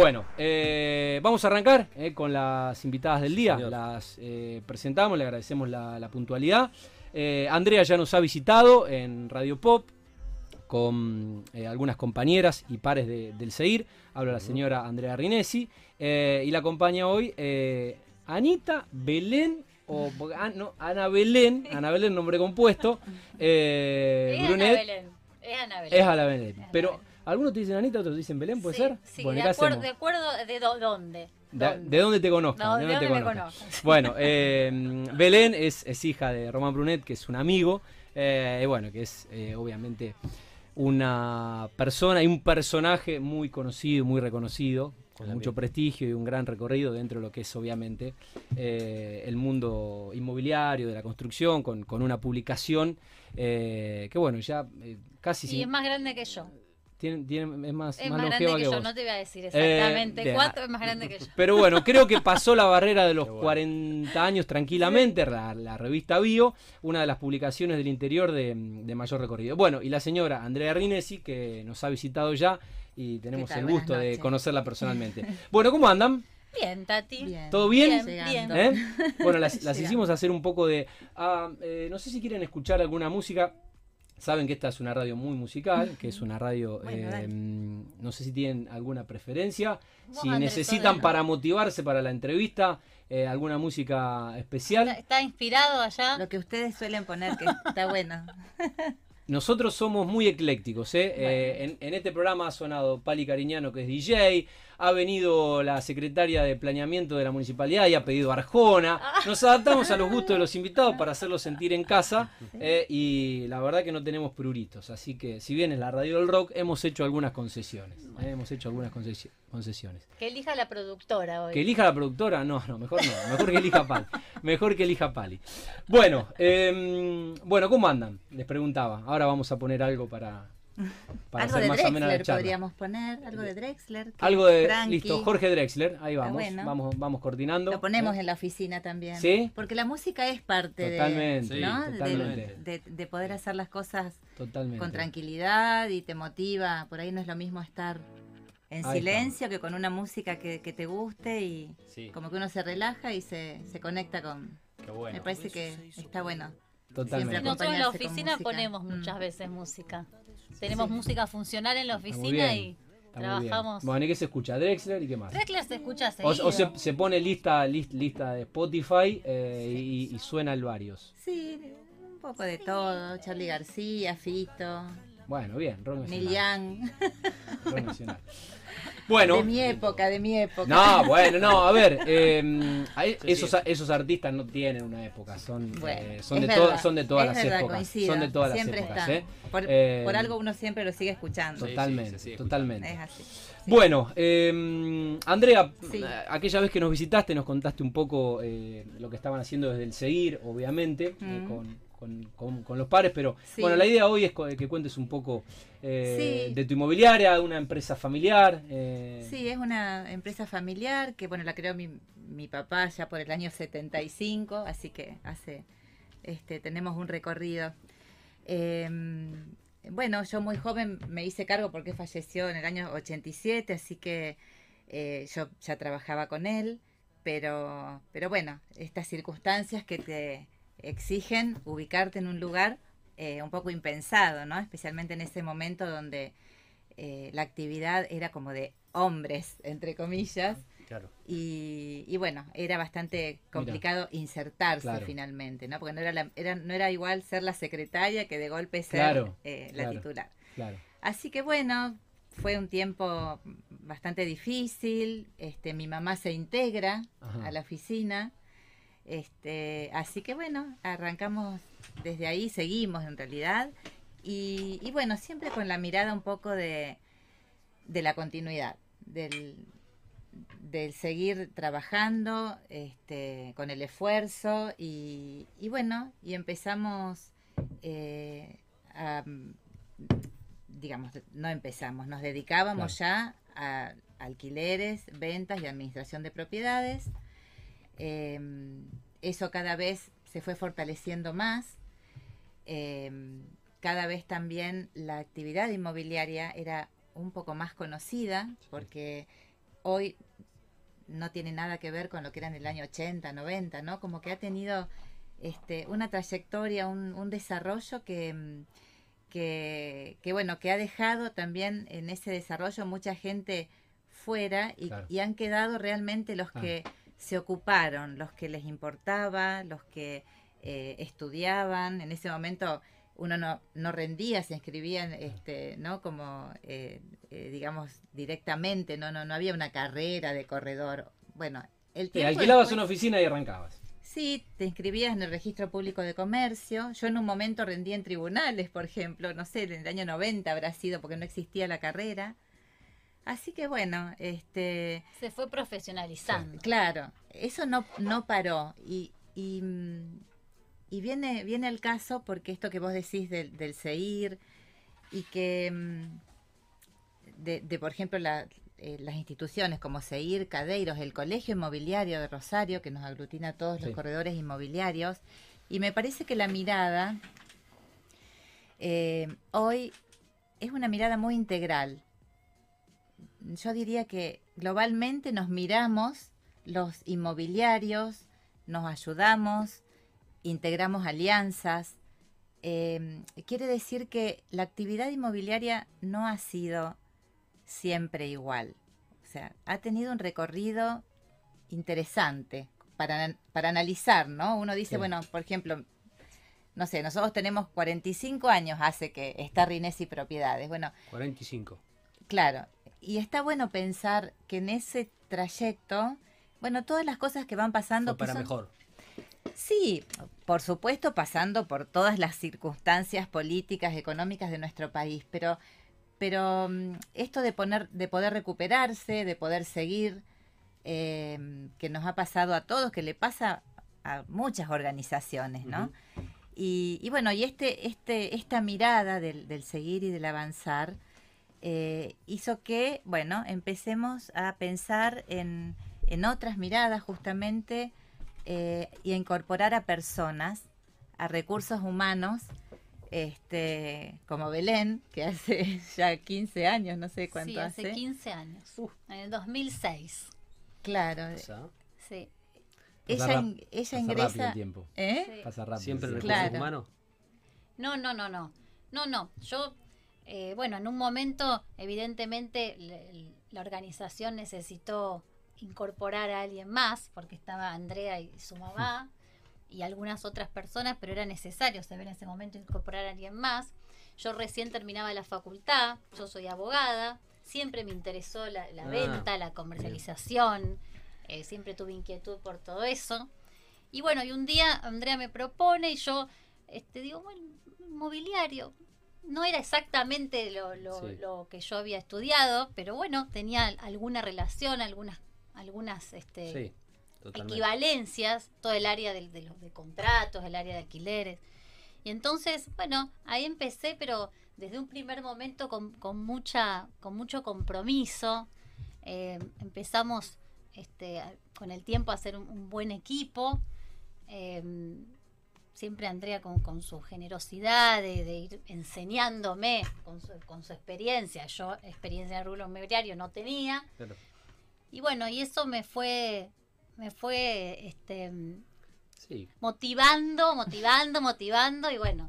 Bueno, eh, vamos a arrancar eh, con las invitadas del día. Las eh, presentamos, le agradecemos la, puntualidad. Andrea ya nos ha visitado en Radio Pop con algunas compañeras y pares del CEIR. Habla la señora Andrea Rinesi. y la acompaña hoy Anita Belén o ah, Ana Belén, Ana Belén, nombre compuesto. es Ana Belén. Es Ana Belén. Es Ana Belén. Pero algunos te dicen Anita, otros te dicen Belén, ¿puede ser? Sí, de, acuerdo, de, acuerdo, de dónde. De, dónde te conozco? No, de dónde, te conozco. Bueno, eh, Belén es, es, hija de Román Brunet, que es un amigo, eh, y bueno, que es eh, obviamente una persona y un personaje muy conocido, muy reconocido, con mucho prestigio y un gran recorrido dentro de lo que es obviamente el mundo inmobiliario, de la construcción, con, con una publicación que bueno, ya casi... Y es más grande que yo. Tiene, tiene, es más, es más, grande que, yo, no te voy a decir exactamente eh, cuánto, es más grande que yo. Pero bueno, creo que pasó la barrera de los 40 años tranquilamente, la, revista Bio, una de las publicaciones del interior de, mayor recorrido. Bueno, y la señora Andrea Rinesi, que nos ha visitado ya y tenemos el gusto de conocerla personalmente. Bueno, ¿cómo andan? Bien, Tati. ¿Todo bien? Bien, ¿Eh? Bueno, las, hicimos hacer un poco de... Ah, eh, no sé si quieren escuchar alguna música. Saben que esta es una radio muy musical, que es una radio, em, no sé si tienen alguna preferencia, si necesitan para motivarse para la entrevista eh, alguna música especial. Está, inspirado allá. Lo que ustedes suelen poner, que está bueno. Nosotros somos muy eclécticos. ¿eh? eh en, en, este programa ha sonado Pali Cariñano, que es DJ, ha venido la secretaria de planeamiento de la municipalidad y ha pedido Arjona. Nos adaptamos a los gustos de los invitados para hacerlos sentir en casa eh, y la verdad que no tenemos pruritos. Así que si bien es la radio del rock, hemos hecho algunas concesiones. Eh, hemos hecho algunas concesiones. Que elija la productora hoy. Que elija la productora, no, no, mejor no. Mejor que elija Pali. Mejor que elija Pali. Bueno, em, bueno, ¿cómo andan? Les preguntaba. Ahora vamos a poner algo para, algo de Drexler podríamos poner, algo de Drexler. Algo de, listo, Jorge Drexler, ahí vamos, vamos, vamos coordinando. Lo ponemos en la oficina también. Porque la música es parte de, De, poder hacer las cosas con tranquilidad y te motiva. Por ahí no es lo mismo estar en silencio que con una música que, te guste y como que uno se relaja y se, se conecta con... Me parece que está bueno. Totalmente. Nosotros en la oficina ponemos muchas mm. veces música. Tenemos música funcional en la oficina y trabajamos. Bueno, ¿y qué se escucha? ¿Drexler y qué más? Drexler se escucha O, o se, se, pone lista, lista de Spotify eh, y, y, suena el varios. Sí, un poco de todo. Charlie García, Fito. Bueno, bien, rock nacional. Rock nacional. Bueno. De mi época, de mi época. No, bueno, no, a ver, eh, esos, esos artistas no tienen una época, son, eh, son, de son de todas las épocas. Son de todas las épocas. ¿eh? Por, eh, por, algo uno siempre lo sigue escuchando. Totalmente, totalmente. Es así. Bueno, eh, Andrea, aquella vez que nos visitaste nos contaste un poco eh, lo que estaban haciendo desde el Seguir, obviamente, eh, con con, con, los pares, pero bueno, la idea hoy es que cuentes un poco eh, de tu inmobiliaria, una empresa familiar. Eh. Sí, es una empresa familiar que bueno, la creó mi, mi papá ya por el año 75, así que hace, este, tenemos un recorrido. Em, bueno, yo muy joven me hice cargo porque falleció en el año 87, así que eh, yo ya trabajaba con él, pero, pero bueno, estas circunstancias que te exigen ubicarte en un lugar eh, un poco impensado, ¿no? Especialmente en ese momento donde eh, la actividad era como de hombres, entre comillas. Claro. Y, bueno, era bastante complicado insertarse finalmente, ¿no? Porque no era, era, no era igual ser la secretaria que de golpe ser eh, la titular. Así que bueno, fue un tiempo bastante difícil. Este, mi mamá se integra a la oficina este, así que bueno, arrancamos desde ahí, seguimos en realidad. Y, bueno, siempre con la mirada un poco de, de la continuidad, del, del seguir trabajando este, con el esfuerzo y, bueno, y empezamos eh, a, digamos, no empezamos, nos dedicábamos ya a alquileres, ventas y administración de propiedades. Em, eso cada vez se fue fortaleciendo más. Em, cada vez también la actividad inmobiliaria era un poco más conocida porque hoy no tiene nada que ver con lo que era en el año 80, 90, ¿no? Como que ha tenido este, una trayectoria, un, desarrollo que, que, bueno, que ha dejado también en ese desarrollo mucha gente fuera y, han quedado realmente los que se ocuparon, los que les importaba, los que eh, estudiaban. En ese momento uno no, no rendía, se inscribían, este, ¿no? Como, eh, eh, digamos, directamente, no, no, no había una carrera de corredor. Bueno, el tiempo... alquilabas una oficina y arrancabas. Sí, te inscribías en el registro público de comercio. Yo en un momento rendí en tribunales, por ejemplo, no sé, en el año 90 habrá sido porque no existía la carrera. Así que bueno, este... Se fue profesionalizando. Claro, eso no, no paró. Y, y y viene, viene el caso porque esto que vos decís del, del CEIR y que, mm, de, por ejemplo, eh, las instituciones como CEIR, Cadeiros, el Colegio Inmobiliario de Rosario, que nos aglutina a todos los corredores inmobiliarios, y me parece que la mirada eh, hoy es una mirada muy integral. Yo diría que globalmente nos miramos los inmobiliarios, nos ayudamos, integramos alianzas. Em, quiere decir que la actividad inmobiliaria no ha sido siempre igual. O sea, ha tenido un recorrido interesante para, para analizar, ¿no? Uno dice, bueno, por ejemplo, no sé, nosotros tenemos 45 años hace que está Rinesi Propiedades. Bueno, 45. Claro, y está bueno pensar que en ese trayecto, bueno, todas las cosas que van pasando... para mejor. Sí, por supuesto, pasando por todas las circunstancias políticas, económicas de nuestro país, pero, pero mm, esto de, poner, de poder recuperarse, de poder seguir, em, que nos ha pasado a todos, que le pasa a muchas organizaciones, ¿no? y, bueno, y este, este, esta mirada del, seguir y del avanzar eh, hizo que, bueno, empecemos a pensar en, en otras miradas justamente eh, y a incorporar a personas, a recursos humanos, este, como Belén, que hace ya 15 años, no sé cuánto sí, hace. 15 años, en el 2006. Claro. Sí. Ella, ella ingresa. tiempo. ¿Eh? Pasa rápido. Siempre recursos claro. humanos. No, no, no, no. No, no. Yo, eh, bueno, en un momento, evidentemente, la organización necesitó incorporar a alguien más, porque estaba Andrea y su mamá y algunas otras personas, pero era necesario saber en ese momento incorporar a alguien más. Yo recién terminaba la facultad, yo soy abogada, siempre me interesó la, ah, venta, la comercialización, eh, siempre tuve inquietud por todo eso. Y bueno, y un día Andrea me propone y yo este, digo, bueno, inmobiliario. No era exactamente lo, lo, lo que yo había estudiado, pero bueno, tenía alguna relación, algunas algunas este, equivalencias, todo el área de, los de contratos, el área de alquileres. Y entonces, bueno, ahí empecé, pero desde un primer momento con, mucha, con mucho compromiso. Eh, empezamos este, con el tiempo a hacer un, buen equipo. Eh, siempre Andrea con, su generosidad de, ir enseñándome con su, con su experiencia. Yo experiencia en el rubro inmobiliario no tenía. Y bueno, y eso me fue, me fue este motivando, motivando, motivando, y bueno.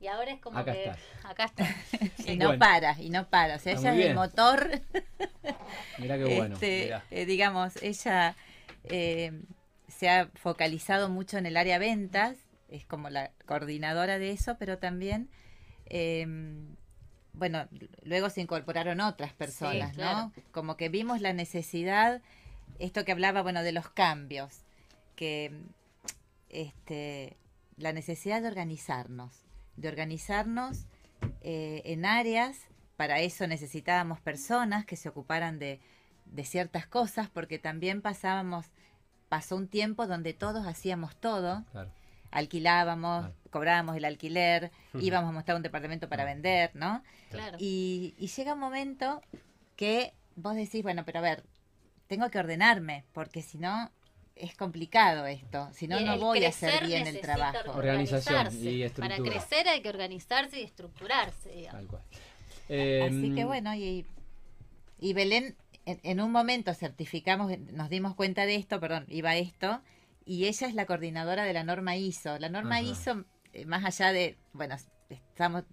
Y ahora es como que acá está. y no para, y no para. O sea, ella es el motor. Mira qué bueno. Este, eh, digamos, ella eh, se ha focalizado mucho en el área ventas, es como la coordinadora de eso, pero también eh, bueno, luego se incorporaron otras personas, ¿no? Como que vimos la necesidad, esto que hablaba, bueno, de los cambios, que este, la necesidad de organizarnos, de organizarnos eh, en áreas, para eso necesitábamos personas que se ocuparan de, de ciertas cosas, porque también pasábamos, pasó un tiempo donde todos hacíamos todo. Claro alquilábamos, cobrábamos el alquiler, íbamos a mostrar un departamento para vender, ¿no? Claro. Y, llega un momento que vos decís, bueno, pero a ver, tengo que ordenarme, porque si no es complicado esto, si no, no voy a hacer bien el trabajo. Organización y estructura. Para crecer hay que organizarse y estructurarse. Así que em, bueno, y, y Belén en, un momento certificamos, nos dimos cuenta de esto, perdón, iba esto, y ella es la coordinadora de la norma ISO. La norma ISO, eh, más allá de, bueno, estamos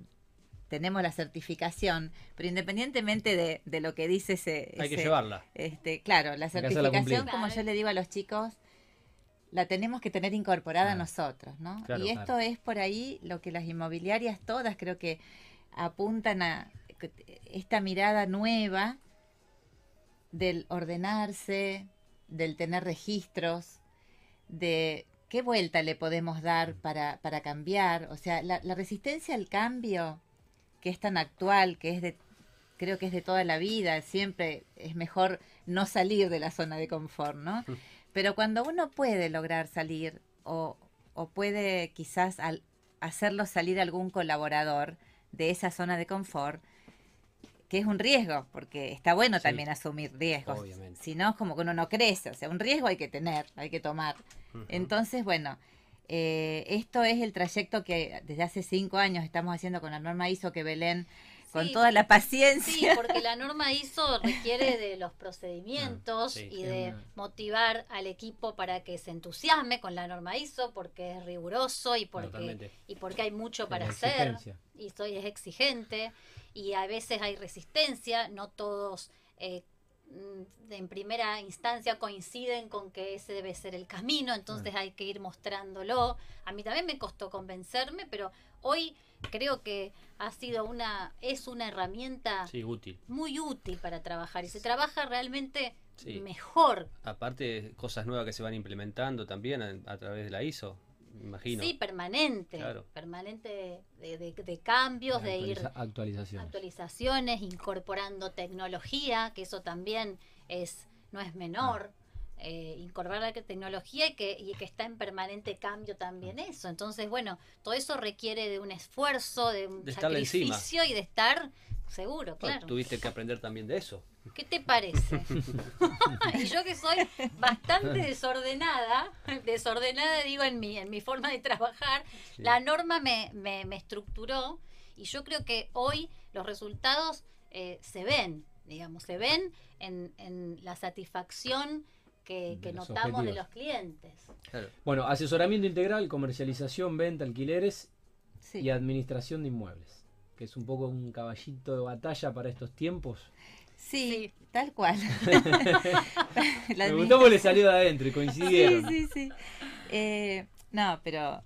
tenemos la certificación, pero independientemente de, de lo que dice ese... Hay que llevarla. Este, claro, la certificación, como yo le digo a los chicos, la tenemos que tener incorporada a nosotros, ¿no? y esto es por ahí lo que las inmobiliarias todas creo que apuntan a esta mirada nueva del ordenarse, del tener registros, de qué vuelta le podemos dar para, para cambiar. O sea, la, la, resistencia al cambio, que es tan actual, que es de, creo que es de toda la vida, siempre es mejor no salir de la zona de confort, ¿no? Pero cuando uno puede lograr salir o, o puede quizás al, hacerlo salir algún colaborador de esa zona de confort, que es un riesgo, porque está bueno también asumir riesgos. Si no, es como que uno no crece. O sea, un riesgo hay que tener, hay que tomar. Entonces, bueno, eh, esto es el trayecto que desde hace cinco años estamos haciendo con la norma ISO que Belén con toda la paciencia. Sí, porque la norma ISO requiere de los procedimientos ah, y de motivar al equipo para que se entusiasme con la norma ISO, porque es riguroso y porque, y porque hay mucho para hacer. Y soy, es exigente y a veces hay resistencia, no todos eh, mm, en primera instancia coinciden con que ese debe ser el camino, entonces hay que ir mostrándolo. A mí también me costó convencerme, pero hoy creo que ha sido una, es una herramienta útil. muy útil para trabajar y se trabaja realmente mejor. Aparte, cosas nuevas que se van implementando también a través de la ISO. Sí, permanente. Permanente de, cambios, de ir. Actualizaciones. Actualizaciones, incorporando tecnología, que eso también es no es menor. Eh, incorporar la tecnología y que, y que está en permanente cambio también eso. Entonces, bueno, todo eso requiere de un esfuerzo, de un sacrificio y de estar seguro, claro. tuviste que aprender también de eso. ¿Qué te parece? y yo que soy bastante desordenada, desordenada digo en mi, en mi forma de trabajar, la norma me, me, estructuró y yo creo que hoy los resultados eh, se ven, digamos, se ven en, en la satisfacción que, notamos de los clientes. Bueno, asesoramiento integral, comercialización, venta, alquileres y administración de inmuebles, que es un poco un caballito de batalla para estos tiempos. Sí, tal cual. Me gustó porque le salió de adentro y coincidieron. Sí, sí, sí. Eh, no, pero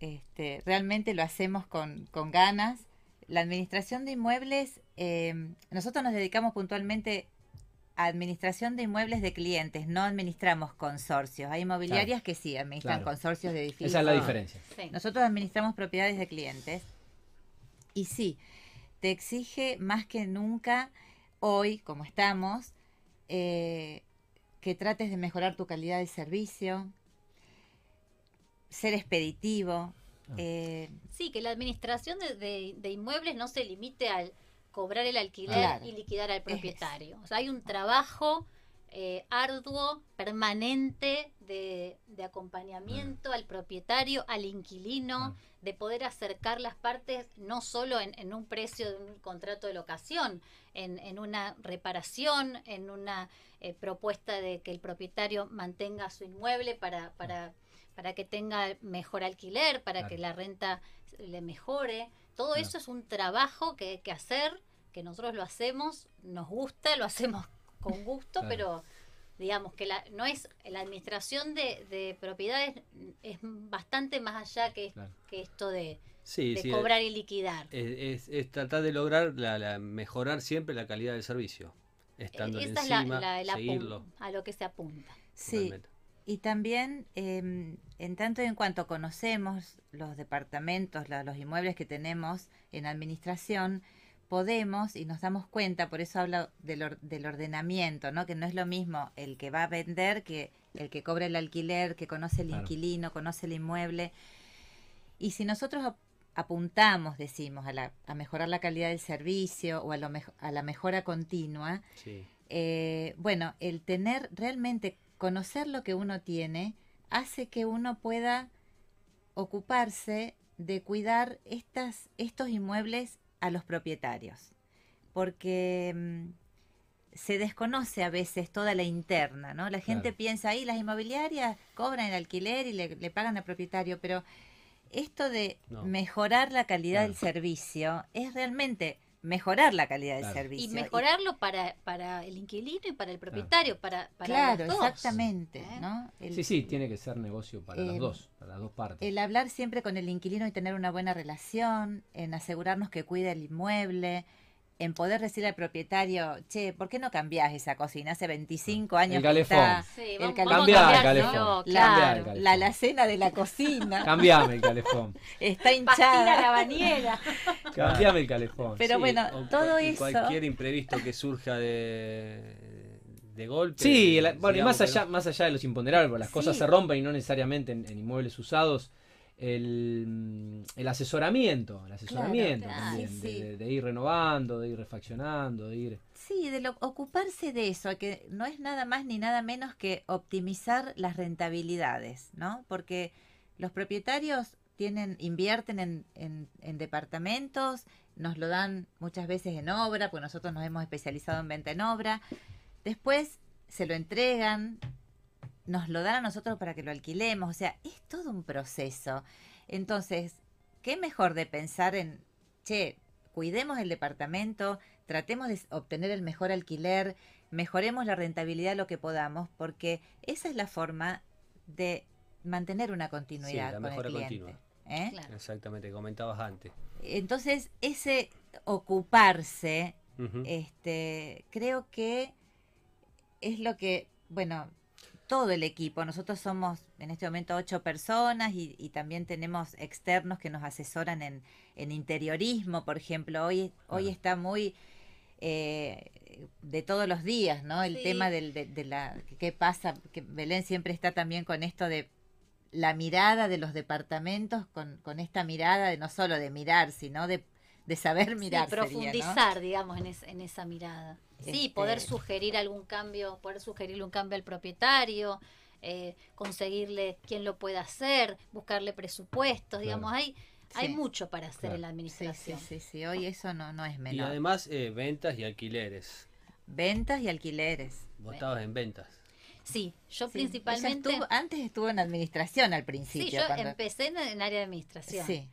este, realmente lo hacemos con, con ganas. La administración de inmuebles, eh, nosotros nos dedicamos puntualmente a administración de inmuebles de clientes, no administramos consorcios. Hay inmobiliarias que sí administran consorcios de edificios. Esa es la diferencia. Nosotros administramos propiedades de clientes y sí, te exige más que nunca hoy, como estamos, eh, que trates de mejorar tu calidad de servicio, ser expeditivo. Ah. Eh, sí, que la administración de, inmuebles no se limite al cobrar el alquiler y liquidar al propietario. O sea, hay un trabajo eh, arduo, permanente de, acompañamiento al propietario, al inquilino, de poder acercar las partes no solo en, un precio de un contrato de locación, en, una reparación, en una eh, propuesta de que el propietario mantenga su inmueble para, para, para que tenga mejor alquiler, para que la renta le mejore. Todo eso es un trabajo que hay que hacer, que nosotros lo hacemos, nos gusta, lo hacemos con gusto, pero digamos que la, no es la administración de, propiedades es bastante más allá que, que esto de, cobrar y liquidar. Es, tratar de lograr la, mejorar siempre la calidad del servicio, estando Esa encima, es la, seguirlo. a lo que se apunta. Sí. Y también, em, en tanto y en cuanto conocemos los departamentos, los inmuebles que tenemos en administración, podemos y nos damos cuenta, por eso hablo del, del, ordenamiento, ¿no? que no es lo mismo el que va a vender que el que cobra el alquiler, que conoce el inquilino, conoce el inmueble. Y si nosotros apuntamos, decimos, a, la, a mejorar la calidad del servicio o a, lo a la mejora continua, eh, bueno, el tener realmente, conocer lo que uno tiene, hace que uno pueda ocuparse de cuidar estas, estos inmuebles a los propietarios. Porque mm, se desconoce a veces toda la interna, ¿no? La gente piensa ahí, las inmobiliarias cobran el alquiler y le, pagan al propietario, pero esto de mejorar la calidad del servicio es realmente mejorar la calidad del servicio. Y mejorarlo para, para el inquilino y para el propietario, para, para Claro, exactamente. ¿eh? ¿no? sí, sí, tiene que ser negocio para los eh, dos, para las dos partes. El hablar siempre con el inquilino y tener una buena relación, en asegurarnos que cuida el inmueble, en poder decirle al propietario, che, ¿por qué no cambiás esa cocina? Hace 25 años el calefón. Sí, el calefón. el calefón. Claro, la alacena de la cocina. Cambiame el calefón. Está hinchada. la bañera. Cambiame el calefón. Pero bueno, todo eso... Cualquier imprevisto que surja de de golpe. Sí, bueno, y más allá, más allá de los imponderables, las cosas se rompen y no necesariamente en inmuebles usados el, el asesoramiento, el asesoramiento también, De, ir renovando, de ir refaccionando, de ir... Sí, de ocuparse de eso, que no es nada más ni nada menos que optimizar las rentabilidades, ¿no? Porque los propietarios tienen, invierten en, en, en departamentos, nos lo dan muchas veces en obra, porque nosotros nos hemos especializado en venta en obra, después se lo entregan, nos lo dan a nosotros para que lo alquilemos, o sea, es todo un proceso. Entonces, ¿qué mejor de pensar en, che, cuidemos el departamento, tratemos de obtener el mejor alquiler, mejoremos la rentabilidad lo que podamos, porque esa es la forma de mantener una continuidad con el cliente. ¿eh? Exactamente, comentabas antes. Entonces, ese ocuparse, este, creo que es lo que, bueno, todo el equipo. Nosotros somos en este momento ocho personas y, también tenemos externos que nos asesoran en, interiorismo, por ejemplo. Hoy, hoy está muy eh, de todos los días, ¿no? El tema del, de, la qué pasa, que Belén siempre está también con esto de la mirada de los departamentos, con, con esta mirada de no solo de mirar, sino de, saber mirar. profundizar, digamos, en, en esa mirada. Sí, poder este, sugerir algún cambio, poder sugerirle un cambio al propietario, eh, conseguirle quién lo pueda hacer, buscarle presupuestos, digamos, hay, hay mucho para hacer en la administración. Sí, sí, sí, hoy eso no, no es menor. Y además eh, ventas y alquileres. Ventas y alquileres. Votados en ventas. Sí, yo principalmente... antes estuvo en administración al principio. Sí, yo empecé en, en área de administración. Sí.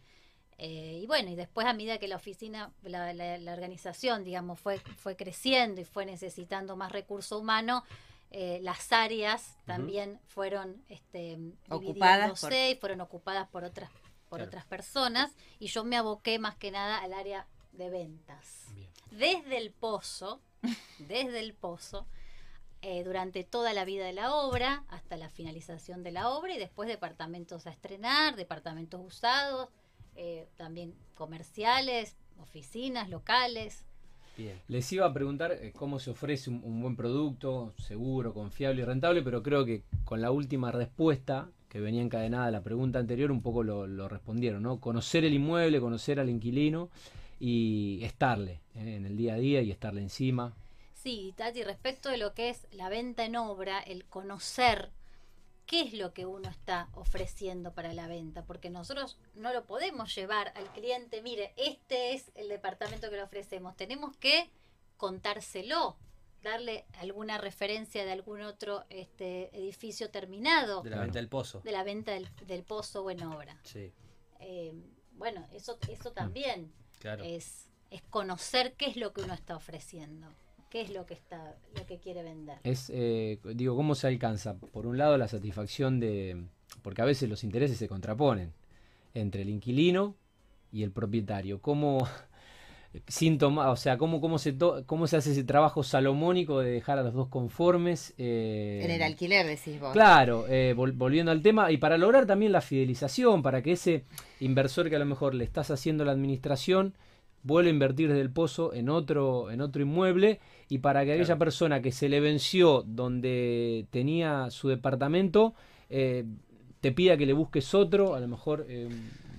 Eh, y bueno, y después a medida que la oficina, la, la, organización, digamos, fue, fue creciendo y fue necesitando más recurso humano, eh, las áreas también fueron este, ocupadas y fueron ocupadas por otras, por otras personas y yo me aboqué más que nada al área de ventas. Desde el pozo, desde el pozo, eh, durante toda la vida de la obra, hasta la finalización de la obra y después departamentos a estrenar, departamentos usados, eh, también comerciales, oficinas, locales. Les iba a preguntar eh, cómo se ofrece un, buen producto, seguro, confiable y rentable, pero creo que con la última respuesta que venía encadenada a la pregunta anterior, un poco lo, respondieron, ¿no? Conocer el inmueble, conocer al inquilino y estarle eh, en el día a día y estarle encima. Sí, Tati, respecto de lo que es la venta en obra, el conocer qué es lo que uno está ofreciendo para la venta, porque nosotros no lo podemos llevar al cliente, mire, este es el departamento que le ofrecemos, tenemos que contárselo, darle alguna referencia de algún otro este, edificio terminado. De la venta del pozo. De la venta del, pozo o en obra. Sí. Eh, bueno, eso, eso también es, es conocer qué es lo que uno está ofreciendo qué es lo que está lo que quiere vender es eh, digo cómo se alcanza por un lado la satisfacción de porque a veces los intereses se contraponen entre el inquilino y el propietario. Cómo síntoma o sea cómo cómo se cómo se hace ese trabajo salomónico de dejar a los dos conformes eh, en el alquiler decís vos. Claro eh, volviendo al tema y para lograr también la fidelización para que ese inversor que a lo mejor le estás haciendo la administración vuelve a invertir desde el pozo en otro, en otro inmueble y para que aquella persona que se le venció donde tenía su departamento eh, te pida que le busques otro, a lo mejor eh,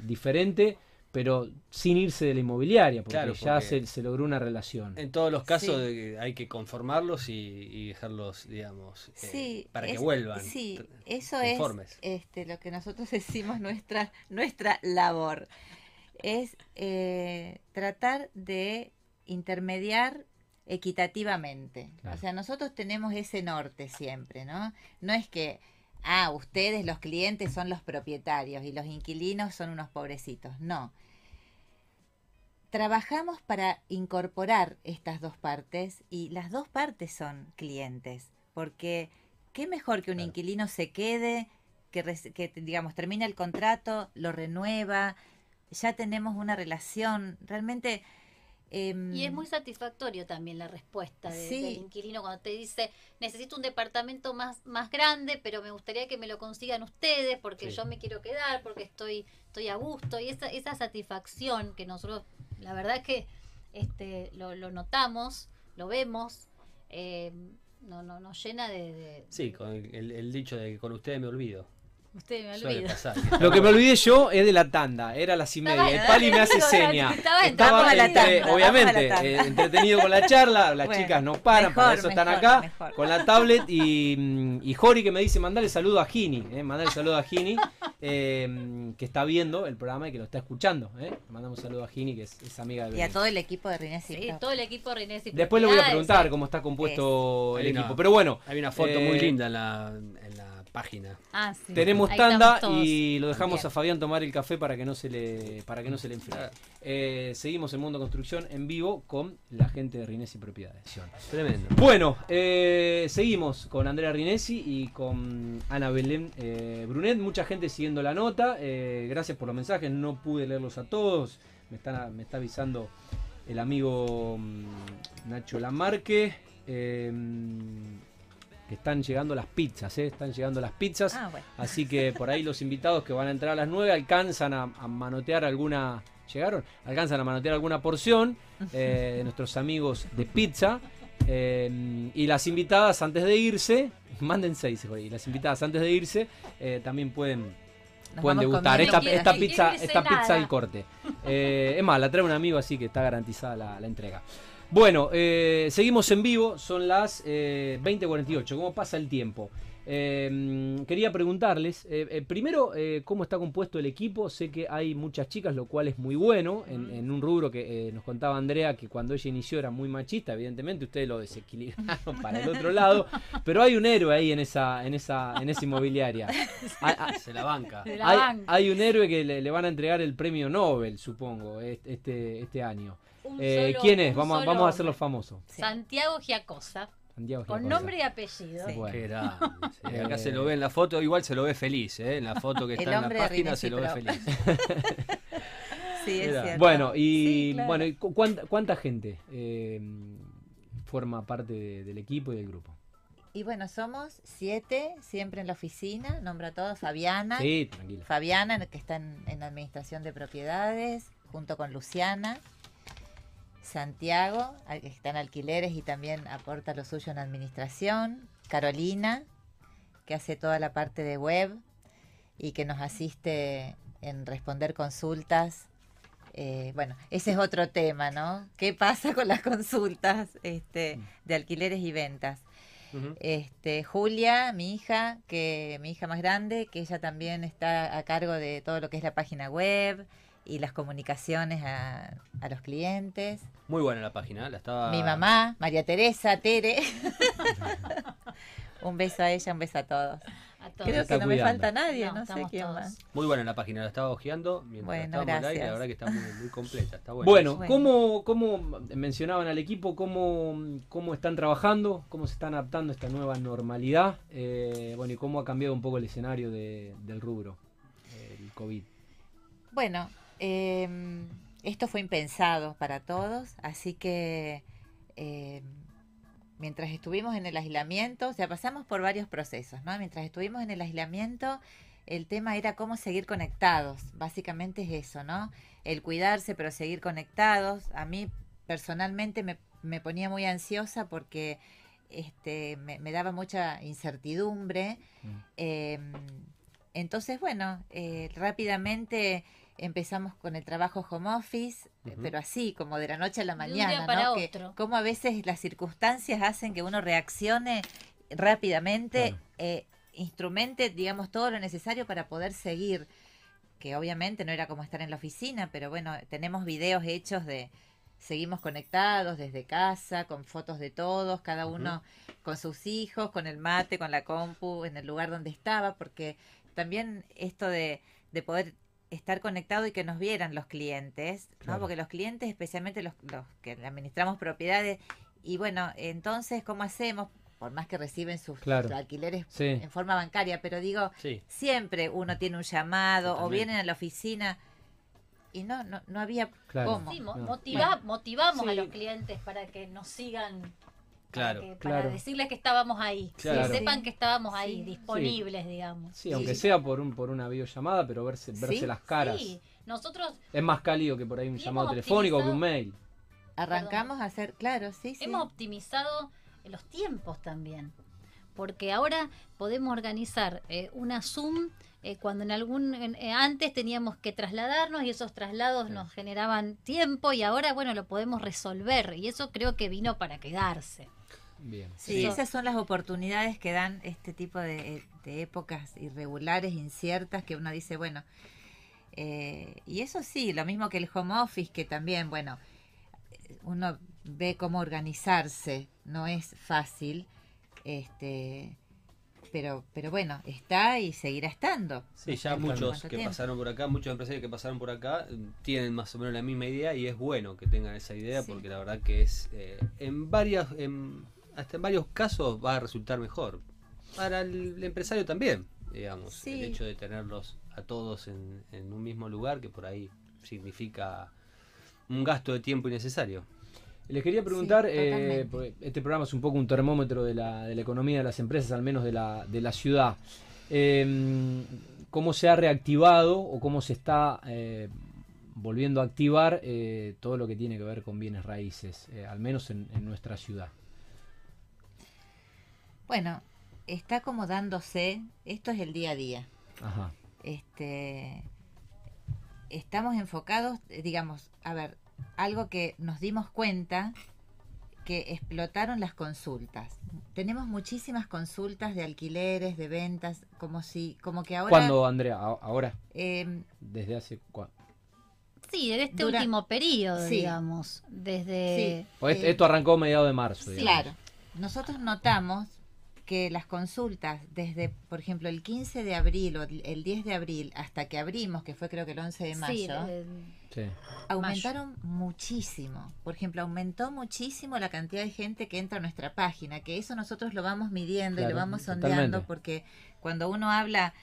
diferente, pero sin irse de la inmobiliaria, porque ya se, logró una relación. En todos los casos hay que conformarlos y, dejarlos, digamos, eh, para que vuelvan. Sí, eso es este, lo que nosotros decimos nuestra, nuestra labor es eh, tratar de intermediar equitativamente. O sea, nosotros tenemos ese norte siempre, ¿no? No es que, ah, ustedes los clientes son los propietarios y los inquilinos son unos pobrecitos. No. Trabajamos para incorporar estas dos partes y las dos partes son clientes, porque qué mejor que un inquilino se quede, que, que, digamos, termina el contrato, lo renueva, ya tenemos una relación, realmente Em, y es muy satisfactorio también la respuesta del inquilino cuando te dice, necesito un departamento más, más grande, pero me gustaría que me lo consigan ustedes porque yo me quiero quedar, porque estoy, estoy a gusto. Y esa, esa satisfacción que nosotros, la verdad es que este, lo, lo notamos, lo vemos, eh, no, no, nos llena de... Sí, con el, el dicho de que con ustedes me olvido. Usted me olvida. Lo que me olvidé yo es de la tanda, era las y media. El Pali me hace seña. Estaba, la tanda, obviamente, eh, entretenido con la charla, las chicas no paran, por eso están acá, con la tablet. Y, y Jori que me dice, mandale saludo a Gini, eh, mandale saludo a Gini, eh, que está viendo el programa y que lo está escuchando. Eh. mandamos saludo a Gini, que es, amiga de Y a todo el equipo de Rinés Sí, todo el equipo de Rinés Después le voy a preguntar cómo está compuesto el equipo. Pero bueno. Hay una foto muy linda en la, en la página. Ah, Tenemos tanda y lo dejamos a Fabián tomar el café para que no se le para que no se le enfríe. Eh, seguimos en Mundo Construcción en vivo con la gente de Rinesi Propiedades. Tremendo. Bueno, eh, seguimos con Andrea Rinesi y con Ana Belén eh, Brunet. Mucha gente siguiendo la nota. gracias por los mensajes. No pude leerlos a todos. Me, están, me está avisando el amigo mm, Nacho Lamarque están llegando las pizzas, ¿eh? están llegando las pizzas. Ah, Así que por ahí los invitados que van a entrar a las 9 alcanzan a, manotear alguna. ¿Llegaron? Alcanzan a manotear alguna porción eh, de nuestros amigos de pizza. Eh, y las invitadas antes de irse, manden seis, y las invitadas antes de irse también pueden, pueden degustar esta, pizza, esta pizza del corte. es más, la trae un amigo así que está garantizada la entrega. Bueno, eh, seguimos en vivo, son las eh, 20.48, ¿cómo pasa el tiempo? Eh, quería preguntarles, eh, primero, cómo está compuesto el equipo. Sé que hay muchas chicas, lo cual es muy bueno, en, un rubro que nos contaba Andrea, que cuando ella inició era muy machista, evidentemente ustedes lo desequilibraron para el otro lado, pero hay un héroe ahí en esa, en esa, en esa inmobiliaria. Se la banca. Hay, un héroe que le, van a entregar el premio Nobel, supongo, este, este año. Eh, ¿Quién es? Vamos, vamos a hacerlo famoso. Santiago Giacosa. Con nombre y apellido. Acá se lo ve en la foto, igual se lo ve feliz, ¿eh? En la foto que está en la página se lo ve feliz. sí, es cierto. Bueno, y bueno, ¿cuánta, gente eh, forma parte del equipo y del grupo? Y bueno, somos siete, siempre en la oficina, nombra a todos, Fabiana. Sí, tranquila. Fabiana, que está en, en administración de propiedades, junto con Luciana. Santiago, que está en alquileres y también aporta lo suyo en administración. Carolina, que hace toda la parte de web y que nos asiste en responder consultas. Eh, bueno, ese es otro tema, ¿no? ¿Qué pasa con las consultas este, de alquileres y ventas? este, Julia, mi hija, que mi hija más grande, que ella también está a cargo de todo lo que es la página web, y las comunicaciones a, los clientes. Muy buena la página, la estaba... Mi mamá, María Teresa, Tere. un beso a ella, un beso a todos. Creo que no me falta nadie, no, sé quién más. Muy buena la página, la estaba hojeando mientras bueno, estábamos la verdad que está muy, completa, está Bueno, ¿cómo, ¿cómo, mencionaban al equipo, cómo, cómo están trabajando, cómo se están adaptando a esta nueva normalidad? Eh, bueno, y cómo ha cambiado un poco el escenario del rubro, el COVID. Bueno, Em, esto fue impensado para todos, así que em, mientras estuvimos en el aislamiento, o sea, pasamos por varios procesos, ¿no? Mientras estuvimos en el aislamiento, el tema era cómo seguir conectados, básicamente es eso, ¿no? El cuidarse, pero seguir conectados. A mí personalmente me, ponía muy ansiosa porque este, me, daba mucha incertidumbre. Mm. Em, entonces, bueno, eh, rápidamente empezamos con el trabajo home office, eh, pero así, como de la noche a la mañana, ¿no? Que, como a veces las circunstancias hacen que uno reaccione rápidamente, eh, instrumente, digamos, todo lo necesario para poder seguir, que obviamente no era como estar en la oficina, pero bueno, tenemos videos hechos de, seguimos conectados desde casa, con fotos de todos, cada uno con sus hijos, con el mate, con la compu, en el lugar donde estaba, porque también esto de, de poder estar conectado y que nos vieran los clientes, ¿no? Porque los clientes, especialmente los, los que administramos propiedades, y bueno, entonces, ¿cómo hacemos? Por más que reciben sus, alquileres en forma bancaria, pero digo, siempre uno tiene un llamado o vienen a la oficina y no, no, no había cómo. Sí, motivamos a los clientes para que nos sigan Claro, para, decirles que estábamos ahí, que sepan que estábamos ahí, disponibles, digamos. Sí, aunque sea por un por una videollamada, pero verse verse las caras. nosotros es más cálido que por ahí un llamado telefónico que un mail. Arrancamos a hacer, claro, sí, sí. Hemos optimizado los tiempos también, porque ahora podemos organizar eh, una Zoom eh, cuando en algún eh, antes teníamos que trasladarnos y esos traslados nos generaban tiempo y ahora bueno lo podemos resolver. Y eso creo que vino para quedarse. Sí, esas son las oportunidades que dan este tipo de, épocas irregulares, inciertas, que uno dice, bueno, eh, y eso sí, lo mismo que el home office, que también, bueno, uno ve cómo organizarse, no es fácil, este, pero, pero bueno, está y seguirá estando. Sí, ya muchos que pasaron por acá, muchos empresarios que pasaron por acá tienen más o menos la misma idea y es bueno que tengan esa idea porque la verdad que es eh, en varias, en hasta en varios casos va a resultar mejor. Para el empresario también, digamos, el hecho de tenerlos a todos en, un mismo lugar, que por ahí significa un gasto de tiempo innecesario. Les quería preguntar, eh, este programa es un poco un termómetro de la, de la economía de las empresas, al menos de la, de la ciudad. Em, ¿Cómo se ha reactivado o cómo se está eh, volviendo a activar eh, todo lo que tiene que ver con bienes raíces, al menos en nuestra ciudad? Bueno, está acomodándose, esto es el día a día. Ajá. Este, estamos enfocados, digamos, a ver, algo que nos dimos cuenta que explotaron las consultas. Tenemos muchísimas consultas de alquileres, de ventas, como si, como que ahora. ¿Cuándo, Andrea? ¿Ahora? Em, Desde hace cuánto. Sí, en este último periodo, digamos. Desde. Sí. esto arrancó a mediados de marzo. Claro. Nosotros notamos que las consultas desde, por ejemplo, el 15 de abril o el 10 de abril hasta que abrimos, que fue creo que el 11 de mayo, aumentaron muchísimo. Por ejemplo, aumentó muchísimo la cantidad de gente que entra a nuestra página, que eso nosotros lo vamos midiendo y lo vamos sondeando porque cuando uno habla,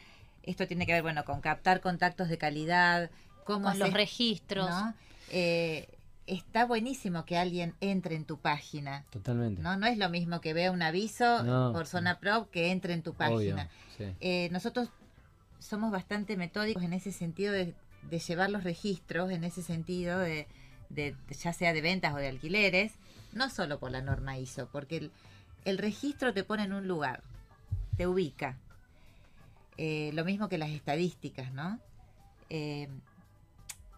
esto tiene que ver, bueno, con captar contactos de calidad, cómo con los registros. Eh, está buenísimo que alguien entre en tu página. Totalmente. No, no es lo mismo que vea un aviso por Zona Pro que entre en tu página. Eh, nosotros somos bastante metódicos en ese sentido de, llevar los registros, en ese sentido de, ya sea de ventas o de alquileres, no solo por la norma ISO, porque el, registro te pone en un lugar, te ubica. Eh, lo mismo que las estadísticas, ¿no? Eh,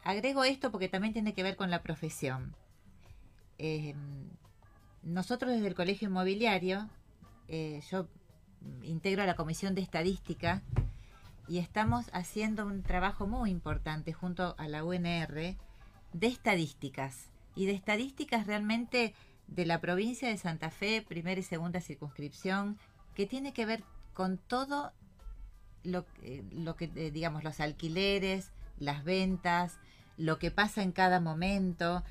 Agrego esto porque también tiene que ver con la profesión. Eh, nosotros desde el Colegio Inmobiliario, eh, yo integro la Comisión de Estadística y estamos haciendo un trabajo muy importante junto a la UNR de estadísticas y de estadísticas realmente de la provincia de Santa Fe, primera y segunda circunscripción, que tiene que ver con todo lo, lo que, eh, digamos, los alquileres, las ventas, lo que pasa en cada momento.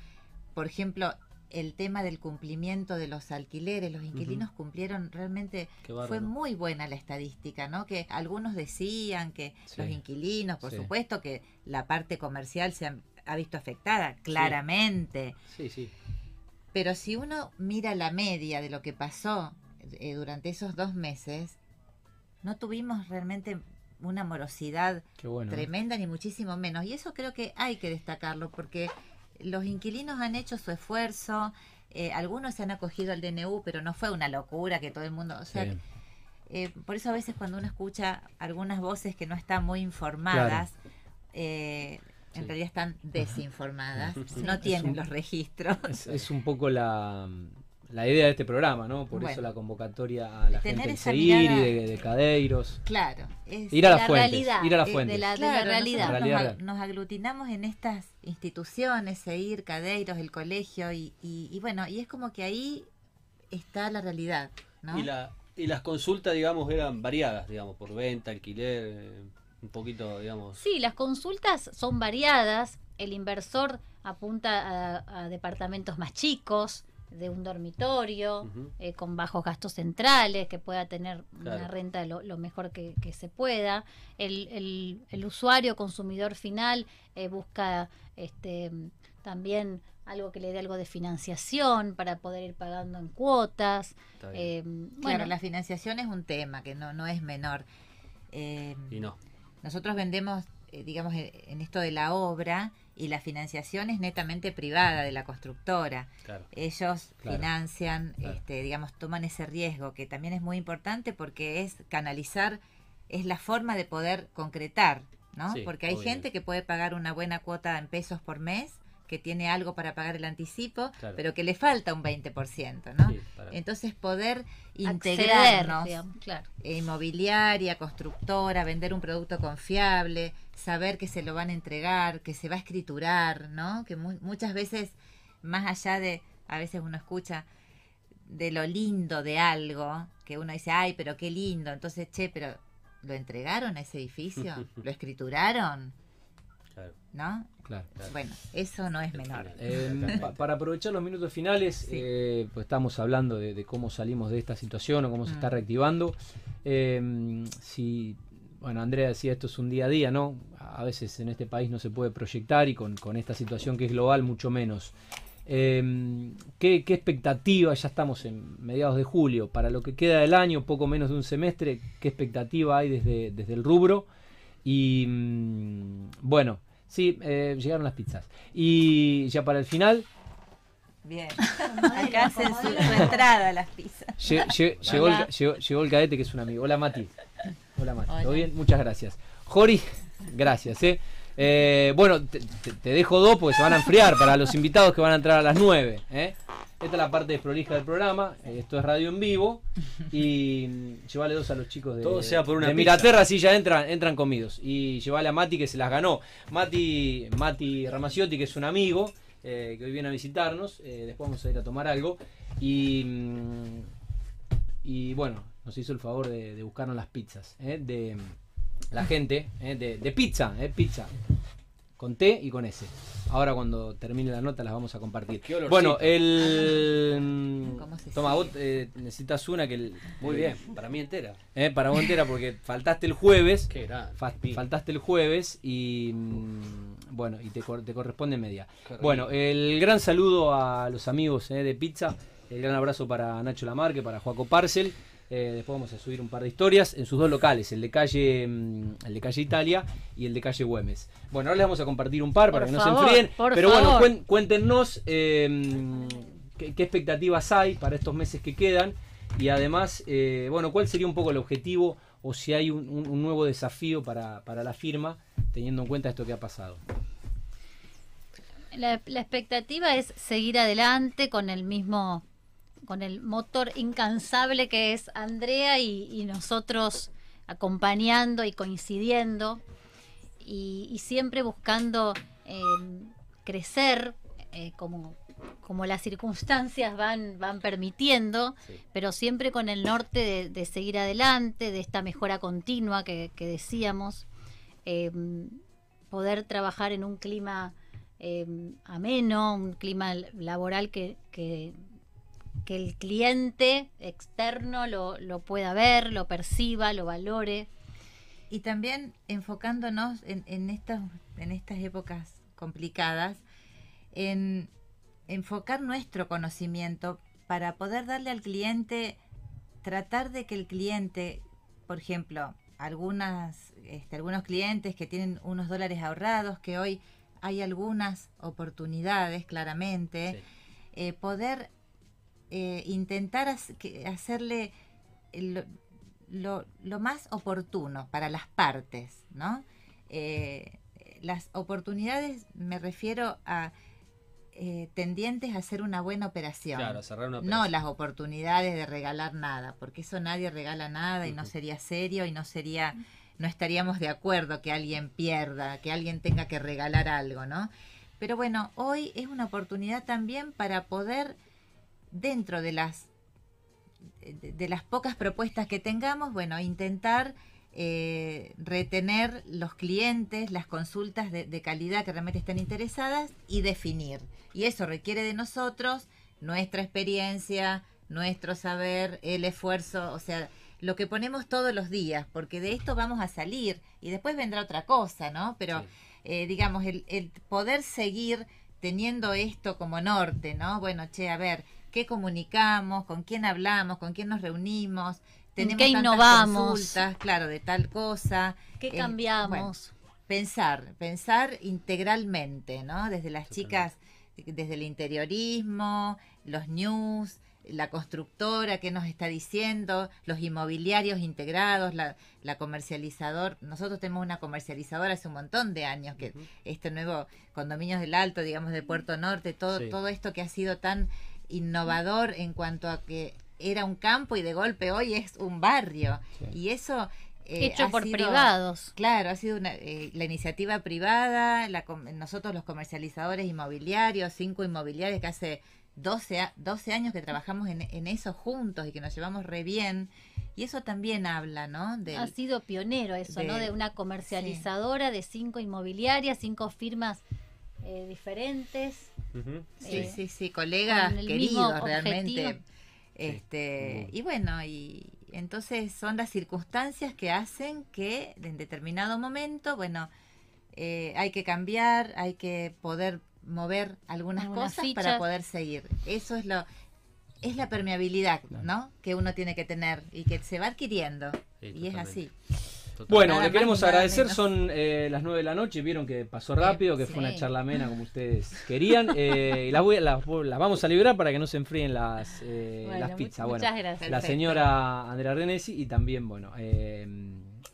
Por ejemplo, el tema del cumplimiento de los alquileres, los inquilinos cumplieron realmente, fue muy buena la estadística, ¿no? Que algunos decían que los inquilinos, por supuesto que la parte comercial se ha, visto afectada, claramente. Sí, sí. Pero si uno mira la media de lo que pasó eh, durante esos dos meses, no tuvimos realmente una morosidad ¿eh? tremenda ni muchísimo menos. Y eso creo que hay que destacarlo porque los inquilinos han hecho su esfuerzo, eh, algunos se han acogido al DNU, pero no fue una locura que todo el mundo... O sea, eh, por eso a veces cuando uno escucha algunas voces que no están muy informadas, en realidad están desinformadas, no tienen los registros. Es, un poco la, la idea de este programa, ¿no? Por eso la convocatoria a la gente de seguir y de, Cadeiros. Claro. ir a la, fuente. Ir a la fuente. De la, realidad. Nos, aglutinamos en estas instituciones, seguir Cadeiros, el colegio, y, y, bueno, y es como que ahí está la realidad, ¿no? Y, la, y las consultas, digamos, eran variadas, digamos, por venta, alquiler, eh, un poquito, digamos. Sí, las consultas son variadas. El inversor apunta a departamentos más chicos, de un dormitorio, eh, con bajos gastos centrales, que pueda tener una renta lo, lo mejor que, se pueda. El, el, usuario, consumidor final, eh, busca este, también algo que le dé algo de financiación para poder ir pagando en cuotas. Eh, bueno, la financiación es un tema que no, no es menor. y no. Nosotros vendemos, digamos, en esto de la obra, y la financiación es netamente privada de la constructora. Ellos financian, Este, digamos, toman ese riesgo, que también es muy importante porque es canalizar, es la forma de poder concretar, ¿no? porque hay gente que puede pagar una buena cuota en pesos por mes que tiene algo para pagar el anticipo, pero que le falta un 20%, ¿no? Entonces poder integrarnos, claro. inmobiliaria, constructora, vender un producto confiable, saber que se lo van a entregar, que se va a escriturar, ¿no? Que muchas veces, más allá de, a veces uno escucha de lo lindo de algo, que uno dice, ay, pero qué lindo, entonces, che, pero ¿lo entregaron a ese edificio? ¿Lo escrituraron? ¿No? Claro. Bueno, eso no es menor. Eh, para aprovechar los minutos finales, eh, pues estamos hablando de, cómo salimos de esta situación o cómo se está mm. reactivando. Eh, si, bueno, Andrea decía, esto es un día a día, ¿no? A veces en este país no se puede proyectar y con, esta situación que es global mucho menos. ¿qué, ¿Qué expectativa? Ya estamos en mediados de julio. Para lo que queda del año, poco menos de un semestre, ¿qué expectativa hay desde, desde el rubro? Y mm, bueno, sí, eh, llegaron las pizzas. Y ya para el final... Bien, acá hacen su, entrada las pizzas. llegó, el, cadete que es un amigo. Hola Mati. Hola Mati. ¿Todo bien? Muchas gracias. Jori, gracias. ¿eh? Eh, bueno, te, dejo dos porque se van a enfriar para los invitados que van a entrar a las nueve. ¿eh? Esta es la parte desprolija del programa. Esto es radio en vivo. Y llevale dos a los chicos de, Todo sea por una de Miraterra, así ya entran, entran comidos. Y llevale a Mati que se las ganó. Mati, Mati Ramaciotti, que es un amigo, eh, que hoy viene a visitarnos. Eh, después vamos a ir a tomar algo. Y, mm, y bueno, nos hizo el favor de, buscarnos las pizzas. Eh, de la gente, de, de pizza, pizza con T y con S. Ahora cuando termine la nota las vamos a compartir. Bueno, el... Toma, vos eh, necesitas una que... Muy bien, para mí entera. Eh, para vos entera porque faltaste el jueves. faltaste el jueves y... Mm, bueno, y te, te corresponde media. Bueno, el gran saludo a los amigos eh, de Pizza. El gran abrazo para Nacho Lamarque, para Joaco Parcel. Eh, después vamos a subir un par de historias en sus dos locales, el de calle mm, el de calle Italia y el de calle Güemes. Bueno, ahora les vamos a compartir un par para que no se enfríen. Pero bueno, cuéntenos em, qué, expectativas hay para estos meses que quedan y además, eh, bueno, cuál sería un poco el objetivo o si hay un, nuevo desafío para, la firma teniendo en cuenta esto que ha pasado. la expectativa es seguir adelante con el mismo con el motor incansable que es Andrea y, nosotros acompañando y coincidiendo y, siempre buscando em, crecer eh, como, como las circunstancias van, van permitiendo, pero siempre con el norte de, seguir adelante, de esta mejora continua que, decíamos, em, poder trabajar en un clima em, ameno, un clima laboral que, que que el cliente externo lo, lo pueda ver, lo perciba, lo valore. Y también enfocándonos en, en, estas, en estas épocas complicadas, en enfocar nuestro conocimiento para poder darle al cliente, tratar de que el cliente, por ejemplo, algunas, este, algunos clientes que tienen unos dólares ahorrados, que hoy hay algunas oportunidades claramente, eh, poder eh, intentar hacerle lo, más oportuno para las partes, ¿no? Eh, las oportunidades me refiero a eh, tendientes a hacer una buena operación. Claro, cerrar una operación. No las oportunidades de regalar nada, porque eso nadie regala nada y no sería serio y no sería, no estaríamos de acuerdo que alguien pierda, que alguien tenga que regalar algo, ¿no? Pero bueno, hoy es una oportunidad también para poder, dentro de las, de las pocas propuestas que tengamos, bueno, intentar eh, retener los clientes, las consultas de, calidad que realmente estén interesadas y definir. Y eso requiere de nosotros nuestra experiencia, nuestro saber, el esfuerzo, o sea, lo que ponemos todos los días, porque de esto vamos a salir y después vendrá otra cosa, ¿no? Pero, eh, digamos, el, el poder seguir teniendo esto como norte, ¿no? Bueno, che, a ver, ¿qué comunicamos? ¿Con quién hablamos? ¿Con quién nos reunimos? tenemos ¿Qué innovamos? Consultas, claro, de tal cosa. ¿Qué eh, cambiamos? pensar, pensar integralmente, ¿no? Desde las chicas, desde el interiorismo, los news, la constructora, qué nos está diciendo, los inmobiliarios integrados, la, la comercializador. Nosotros tenemos una comercializadora hace un montón de años, que este nuevo Condominios del Alto, digamos, de Puerto Norte, todo, todo esto que ha sido tan innovador en cuanto a que era un campo y de golpe hoy es un barrio. Y eso... Eh, Hecho por privados. Claro, ha sido una, eh, la iniciativa privada, la, nosotros los comercializadores inmobiliarios, cinco inmobiliarios que hace 12, 12 años que trabajamos en, en, eso juntos y que nos llevamos re bien. Y eso también habla, ¿no? ha sido pionero eso, ¿no? De una comercializadora, de cinco inmobiliarias, cinco firmas eh, diferentes. Sí, sí, sí, colegas queridos realmente. Este, y bueno, y entonces son las circunstancias que hacen que en determinado momento, bueno, eh, hay que cambiar, hay que poder mover algunas, cosas para poder seguir. Eso es lo es la permeabilidad, ¿no? Que uno tiene que tener y que se va adquiriendo. y es así. Bueno, le queremos agradecer, son eh, las 9 de la noche, vieron que pasó rápido, que fue una charla amena como ustedes querían. Eh, y las, voy, las, vamos a liberar para que no se enfríen las, eh, las pizzas. Bueno, muchas gracias. La señora Andrea Renesi y también, bueno, eh,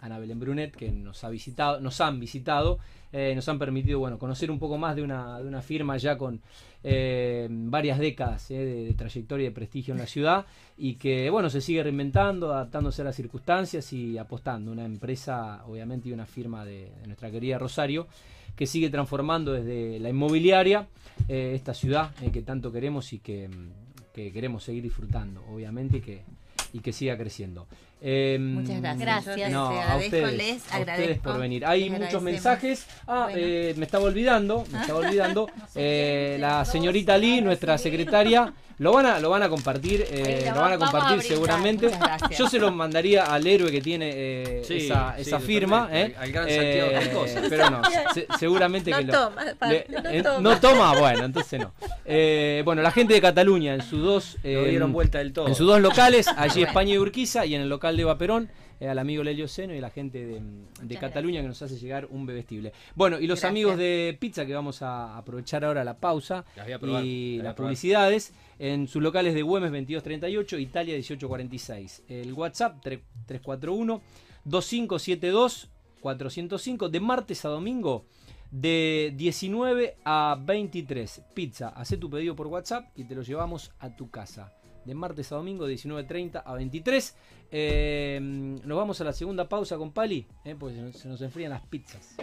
Ana Belén Brunet, que nos ha visitado, nos han visitado, eh, nos han permitido bueno, conocer un poco más de una, de una firma ya con eh, varias décadas eh, de, trayectoria y de prestigio en la ciudad y que bueno, se sigue reinventando, adaptándose a las circunstancias y apostando. Una empresa, obviamente, y una firma de, nuestra querida Rosario que sigue transformando desde la inmobiliaria esta ciudad que tanto queremos y que, que, queremos seguir disfrutando, obviamente, y que, y que siga creciendo. Em, Muchas gracias. Gracias. a ustedes, por venir. Hay muchos mensajes. Ah, eh, me estaba olvidando, me estaba olvidando. Eh, la señorita Lee, nuestra secretaria, lo van a, lo van a compartir, eh, lo van a compartir seguramente. Yo se lo mandaría al héroe que tiene esa, esa firma. Al, gran de cosas. Pero no, seguramente que lo. Toma, no, no, toma. bueno, entonces no. bueno, la gente de Cataluña en sus dos. dieron vuelta del todo. En sus dos locales, allí España y Urquiza, y en el local de Perón, eh, al amigo Lelio Seno y a la gente de, Cataluña que nos hace llegar un bebestible. Bueno, y los amigos de Pizza que vamos a aprovechar ahora la pausa y las publicidades en sus locales de Güemes 2238, Italia 1846. El WhatsApp 341 2572 405 de martes a domingo de 19 a 23. Pizza, hace tu pedido por WhatsApp y te lo llevamos a tu casa de martes a domingo, 19.30 a 23. Eh, nos vamos a la segunda pausa con Pali, eh, porque se nos enfrían las pizzas.